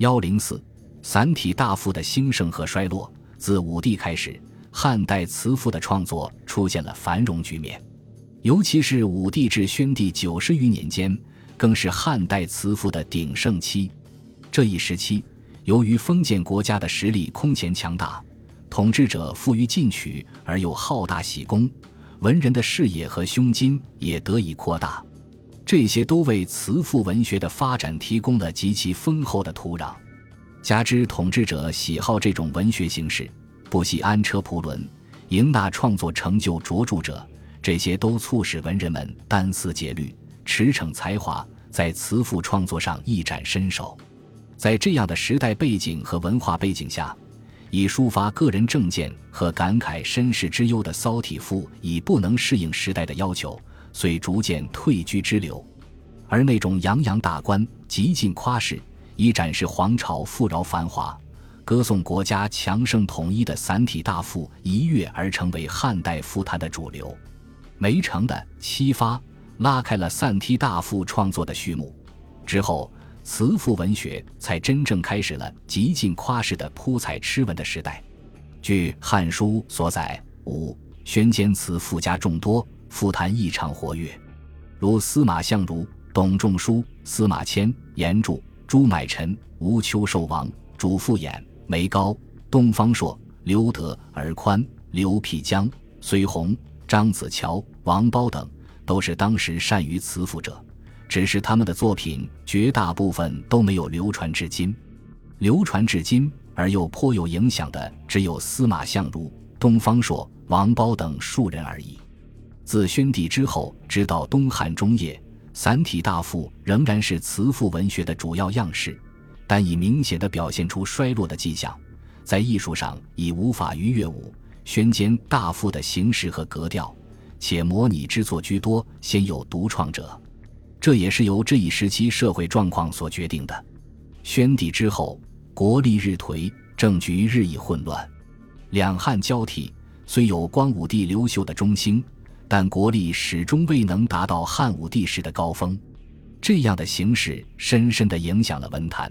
幺零四，散体大赋的兴盛和衰落。自武帝开始，汉代词赋的创作出现了繁荣局面，尤其是武帝至宣帝九十余年间，更是汉代词赋的鼎盛期。这一时期，由于封建国家的实力空前强大，统治者富于进取而又好大喜功，文人的视野和胸襟也得以扩大，这些都为词赋文学的发展提供了极其丰厚的土壤。加之统治者喜好这种文学形式，不惜安车蒲轮，迎纳创作成就卓著者，这些都促使文人们单思竭虑，驰骋才华，在词赋创作上一展身手。在这样的时代背景和文化背景下，以抒发个人政见和感慨身世之忧的骚体赋已不能适应时代的要求，遂逐渐退居支流，而那种洋洋大观、极尽夸饰。以展示皇朝富饶繁华、歌颂国家强盛统一的散体大赋，一跃而成为汉代赋坛的主流。梅城的七发拉开了散体大赋创作的序幕，之后词赋文学才真正开始了极尽夸饰的铺彩诗文的时代。据《汉书》所载，五宣间词赋家众多，赋坛异常活跃，如司马相如、董仲舒、司马迁、严著。朱买臣、吴秋寿王、主父偃、梅高、东方朔、刘德、尔宽、刘辟疆、隋弘、张子乔、王褒等，都是当时善于辞赋者。只是他们的作品绝大部分都没有流传至今。流传至今而又颇有影响的，只有司马相如、东方朔、王褒等数人而已。自宣帝之后，直到东汉中叶。散体大赋仍然是词赋文学的主要样式，但已明显的表现出衰落的迹象，在艺术上已无法逾越武宣间大赋的形式和格调，且模拟之作居多，鲜有独创者。这也是由这一时期社会状况所决定的。宣帝之后，国力日颓，政局日益混乱，两汉交替，虽有光武帝刘秀的中兴。但国力始终未能达到汉武帝时的高峰，这样的形势深深地影响了文坛。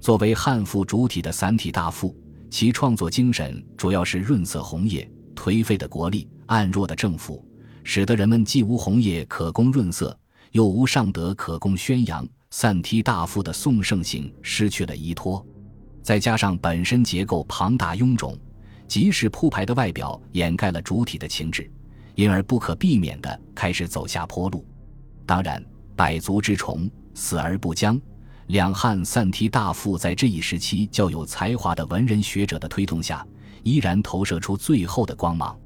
作为汉赋主体的散体大赋，其创作精神主要是润色红叶。颓废的国力、暗弱的政府，使得人们既无红叶可供润色，又无尚德可供宣扬，散体大赋的宋盛行失去了依托。再加上本身结构庞大臃肿，即使铺排的外表掩盖了主体的情致。因而不可避免地开始走下坡路。当然，百足之虫，死而不僵。两汉散体大赋在这一时期较有才华的文人学者的推动下，依然投射出最后的光芒。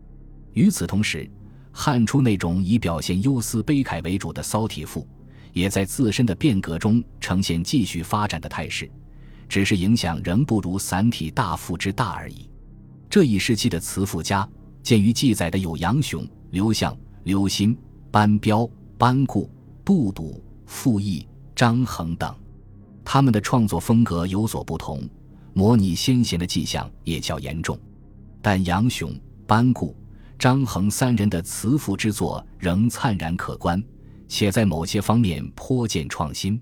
与此同时，汉初那种以表现忧思悲慨为主的骚体赋，也在自身的变革中呈现继续发展的态势，只是影响仍不如散体大赋之大而已。这一时期的词赋家，鉴于记载的有杨雄。刘向、刘歆、班彪、班固、杜笃、傅毅、张衡等，他们的创作风格有所不同，模拟先贤的迹象也较严重。但杨雄、班固、张衡三人的词赋之作仍灿然可观，且在某些方面颇见创新。